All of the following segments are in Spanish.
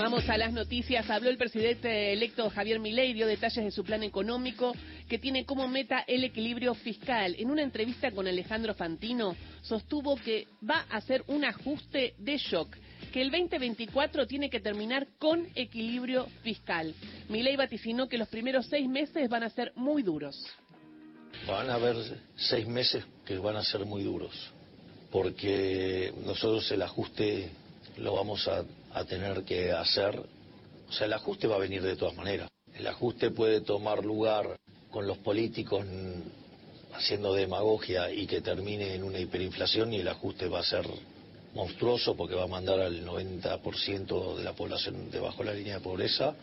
Vamos a las noticias. Habló el presidente electo Javier Milei, dio detalles de su plan económico que tiene como meta el equilibrio fiscal. En una entrevista con Alejandro Fantino, sostuvo que va a hacer un ajuste de shock que el 2024 tiene que terminar con equilibrio fiscal. Milei vaticinó que los primeros seis meses van a ser muy duros. Van a haber seis meses que van a ser muy duros, porque nosotros el ajuste lo vamos a, a tener que hacer, o sea, el ajuste va a venir de todas maneras. El ajuste puede tomar lugar con los políticos haciendo demagogia y que termine en una hiperinflación y el ajuste va a ser monstruoso porque va a mandar al 90% de la población debajo de la línea de pobreza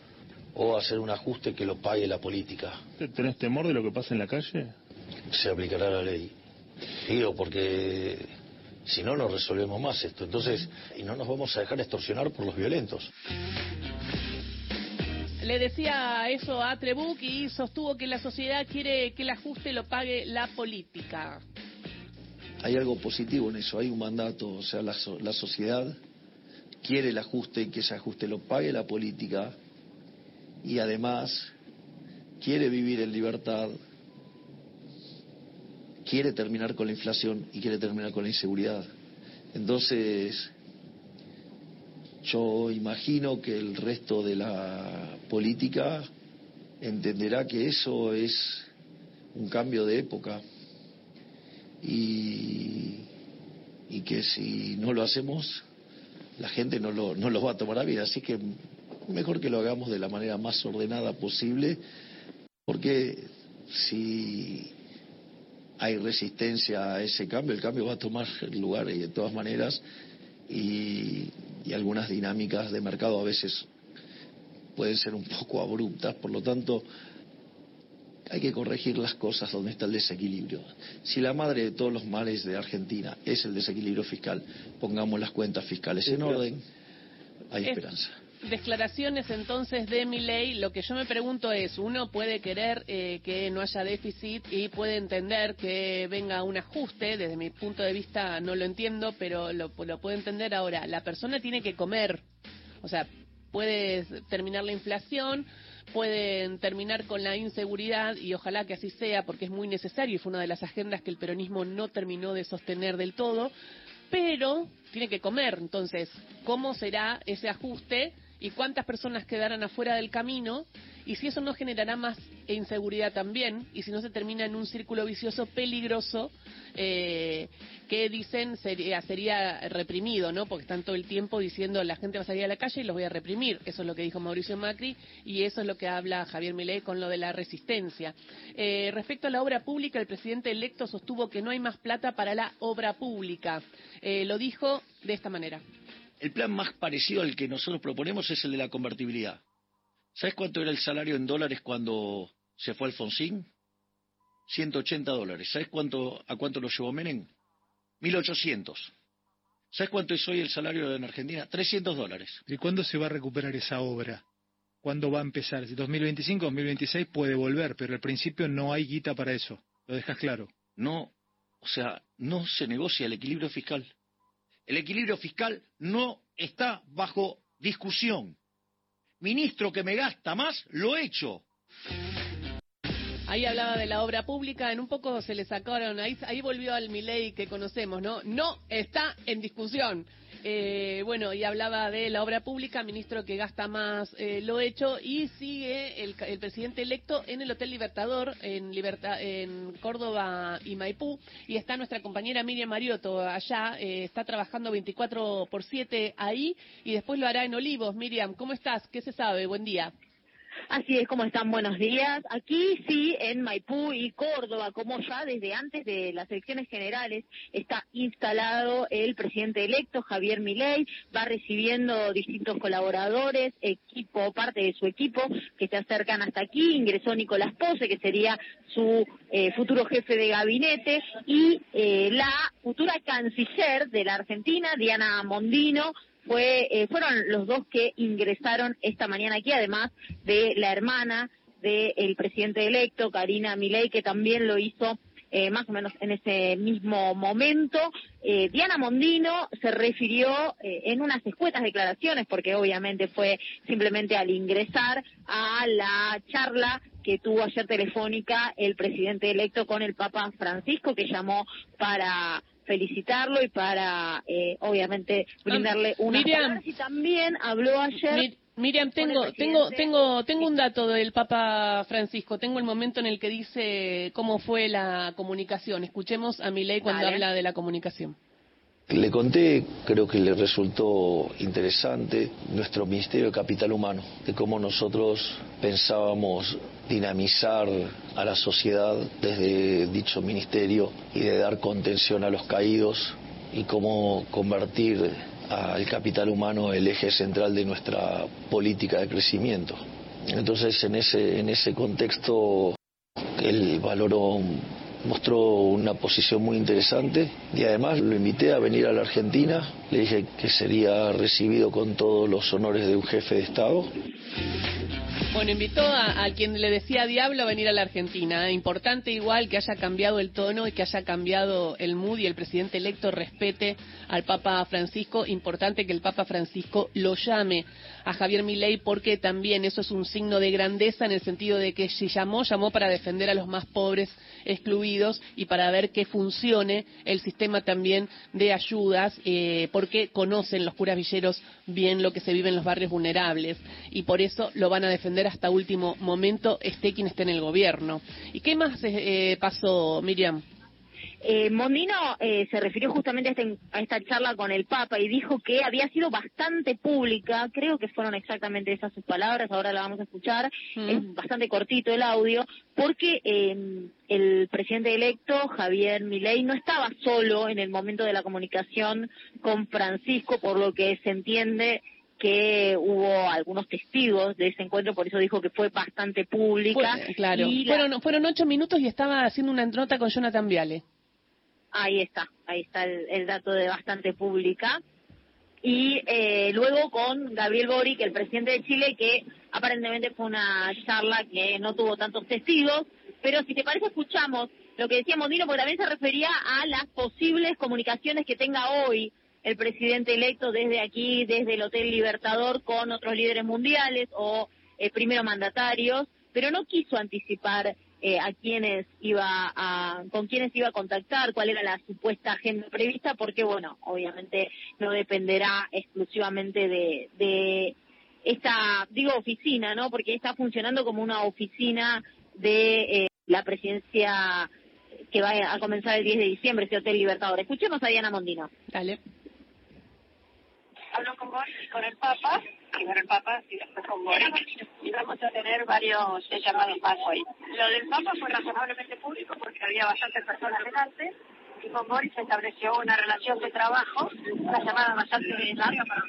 o hacer un ajuste que lo pague la política. ¿Tenés temor de lo que pasa en la calle? Se aplicará la ley. Digo, porque si no, no resolvemos más esto. Entonces, y no nos vamos a dejar extorsionar por los violentos. Le decía eso a Trebuch y sostuvo que la sociedad quiere que el ajuste lo pague la política hay algo positivo en eso, hay un mandato, o sea, la, la sociedad quiere el ajuste y que ese ajuste lo pague la política y además quiere vivir en libertad, quiere terminar con la inflación y quiere terminar con la inseguridad. Entonces, yo imagino que el resto de la política entenderá que eso es un cambio de época y, que si no lo hacemos, la gente no lo, no lo va a tomar a bien. Así que mejor que lo hagamos de la manera más ordenada posible, porque si hay resistencia a ese cambio, el cambio va a tomar lugar y de todas maneras, y, y algunas dinámicas de mercado a veces pueden ser un poco abruptas, por lo tanto, hay que corregir las cosas donde está el desequilibrio. Si la madre de todos los males de Argentina es el desequilibrio fiscal, pongamos las cuentas fiscales en orden, hay esperanza. Declaraciones entonces de mi ley, lo que yo me pregunto es, uno puede querer eh, que no haya déficit y puede entender que venga un ajuste, desde mi punto de vista no lo entiendo, pero lo, lo puedo entender. Ahora, la persona tiene que comer, o sea, puede terminar la inflación, pueden terminar con la inseguridad y ojalá que así sea porque es muy necesario y fue una de las agendas que el peronismo no terminó de sostener del todo, pero tiene que comer, entonces, ¿cómo será ese ajuste y cuántas personas quedarán afuera del camino? Y si eso no generará más inseguridad también, y si no se termina en un círculo vicioso peligroso eh, que dicen sería, sería reprimido, ¿no? Porque están todo el tiempo diciendo la gente va a salir a la calle y los voy a reprimir. Eso es lo que dijo Mauricio Macri y eso es lo que habla Javier Milei con lo de la resistencia. Eh, respecto a la obra pública, el presidente electo sostuvo que no hay más plata para la obra pública. Eh, lo dijo de esta manera. El plan más parecido al que nosotros proponemos es el de la convertibilidad. ¿Sabes cuánto era el salario en dólares cuando se fue Alfonsín? 180 dólares. ¿Sabes cuánto, a cuánto lo llevó Menem? 1800. ¿Sabes cuánto es hoy el salario en Argentina? 300 dólares. ¿Y cuándo se va a recuperar esa obra? ¿Cuándo va a empezar? Si 2025, 2026 puede volver, pero al principio no hay guita para eso. ¿Lo dejas claro? No, o sea, no se negocia el equilibrio fiscal. El equilibrio fiscal no está bajo discusión. Ministro que me gasta más, lo he hecho. Ahí hablaba de la obra pública, en un poco se le sacaron, ahí, ahí volvió al Milei que conocemos, ¿no? No está en discusión. Eh, bueno, y hablaba de la obra pública, ministro que gasta más eh, lo hecho, y sigue el, el, presidente electo en el Hotel Libertador, en, Liberta, en Córdoba y Maipú, y está nuestra compañera Miriam Mariotto allá, eh, está trabajando 24 por 7 ahí, y después lo hará en Olivos. Miriam, ¿cómo estás? ¿Qué se sabe? Buen día. Así es, como están? Buenos días. Aquí sí, en Maipú y Córdoba, como ya desde antes de las elecciones generales está instalado el presidente electo, Javier Milei, va recibiendo distintos colaboradores, equipo, parte de su equipo, que se acercan hasta aquí. Ingresó Nicolás Pose, que sería su eh, futuro jefe de gabinete, y eh, la futura canciller de la Argentina, Diana Mondino, fue, eh, fueron los dos que ingresaron esta mañana aquí, además de la hermana del presidente electo, Karina Milei, que también lo hizo eh, más o menos en ese mismo momento. Eh, Diana Mondino se refirió eh, en unas escuetas declaraciones, porque obviamente fue simplemente al ingresar a la charla que tuvo ayer telefónica el presidente electo con el Papa Francisco, que llamó para felicitarlo y para, obviamente, brindarle una y también habló ayer... Miriam, tengo, tengo, tengo, tengo un dato del Papa Francisco. Tengo el momento en el que dice cómo fue la comunicación. Escuchemos a Milei cuando habla de la comunicación. Le conté, creo que le resultó interesante, nuestro Ministerio de Capital Humano, de cómo nosotros pensábamos dinamizar a la sociedad desde dicho ministerio y de dar contención a los caídos y cómo convertir al capital humano el eje central de nuestra política de crecimiento. Entonces, en ese, en ese contexto, él valoró, mostró una posición muy interesante y además lo invité a venir a la Argentina. Le dije que sería recibido con todos los honores de un jefe de Estado bueno, invitó a, quien le decía diablo a venir a la Argentina. Importante igual que haya cambiado el tono y que haya cambiado el mood y el presidente electo respete al Papa Francisco. Importante que el Papa Francisco lo llame a Javier Milei porque también eso es un signo de grandeza en el sentido de que si llamó, llamó para defender a los más pobres, excluidos y para ver que funcione el sistema también de ayudas eh, porque conocen los curas villeros bien lo que se vive en los barrios vulnerables y por eso lo van a defender hasta último momento, esté quien esté en el gobierno. ¿Y qué más eh, pasó, Miriam? Eh, Mondino eh, se refirió justamente este, a, esta charla con el Papa y dijo que había sido bastante pública, creo que fueron exactamente esas sus palabras, ahora la vamos a escuchar, mm. es bastante cortito el audio, porque em, el presidente electo, Javier Milei, no estaba solo en el momento de la comunicación con Francisco, por lo que se entiende que hubo algunos testigos de ese encuentro, por eso dijo que fue bastante pública. claro, fueron, fueron ocho minutos y estaba haciendo una nota con Jonathan Viale. Ahí está, ahí está el, dato de bastante pública. Y eh, luego con Gabriel Boric, el presidente de Chile, que aparentemente fue una charla que no tuvo tantos testigos, pero si te parece escuchamos lo que decía Mondino, porque también se refería a las posibles comunicaciones que tenga hoy el presidente electo desde aquí, desde el Hotel Libertador, con otros líderes mundiales o eh, primero mandatarios, pero no quiso anticipar eh, a quienes iba a, con quienes iba a contactar, cuál era la supuesta agenda prevista, porque bueno, obviamente no dependerá exclusivamente de, esta, digo oficina, ¿no? Porque está funcionando como una oficina de eh, la presidencia que va a comenzar el 10 de diciembre, ese Hotel Libertador. Escuchemos a Diana Mondino. Dale hablo con Boris y con el Papa, primero el Papa y después con Boris, y vamos a tener varios llamados más hoy. Lo del Papa fue razonablemente público porque había bastantes personas delante, y con Boris se estableció una relación de trabajo, una llamada bastante larga para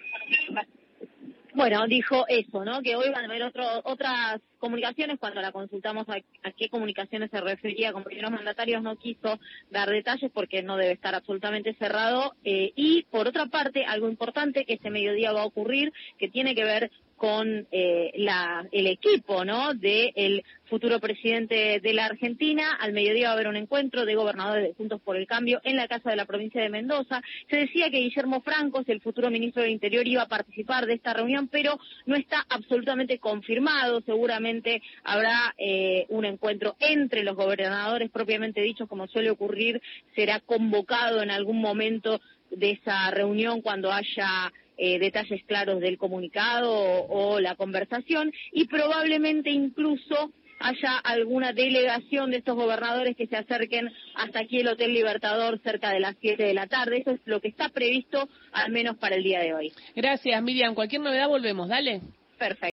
bueno, dijo eso, ¿no? Que hoy van a haber otro, otras comunicaciones. Cuando la consultamos a, qué comunicaciones se refería con primeros mandatarios, no quiso dar detalles porque no debe estar absolutamente cerrado. Eh, y por otra parte, algo importante que este mediodía va a ocurrir, que tiene que ver con eh, la, el equipo ¿no? del futuro presidente de la Argentina. Al mediodía va a haber un encuentro de gobernadores de Juntos por el Cambio en la Casa de la Provincia de Mendoza. Se decía que Guillermo Francos, el futuro ministro del Interior, iba a participar de esta reunión, pero no está absolutamente confirmado. Seguramente habrá eh, un encuentro entre los gobernadores propiamente dichos, como suele ocurrir, será convocado en algún momento de esa reunión cuando haya eh, detalles claros del comunicado o, la conversación y probablemente incluso haya alguna delegación de estos gobernadores que se acerquen hasta aquí el Hotel Libertador cerca de las 7 de la tarde. Eso es lo que está previsto, al menos para el día de hoy. Gracias, Miriam. Cualquier novedad volvemos. Dale. Perfecto.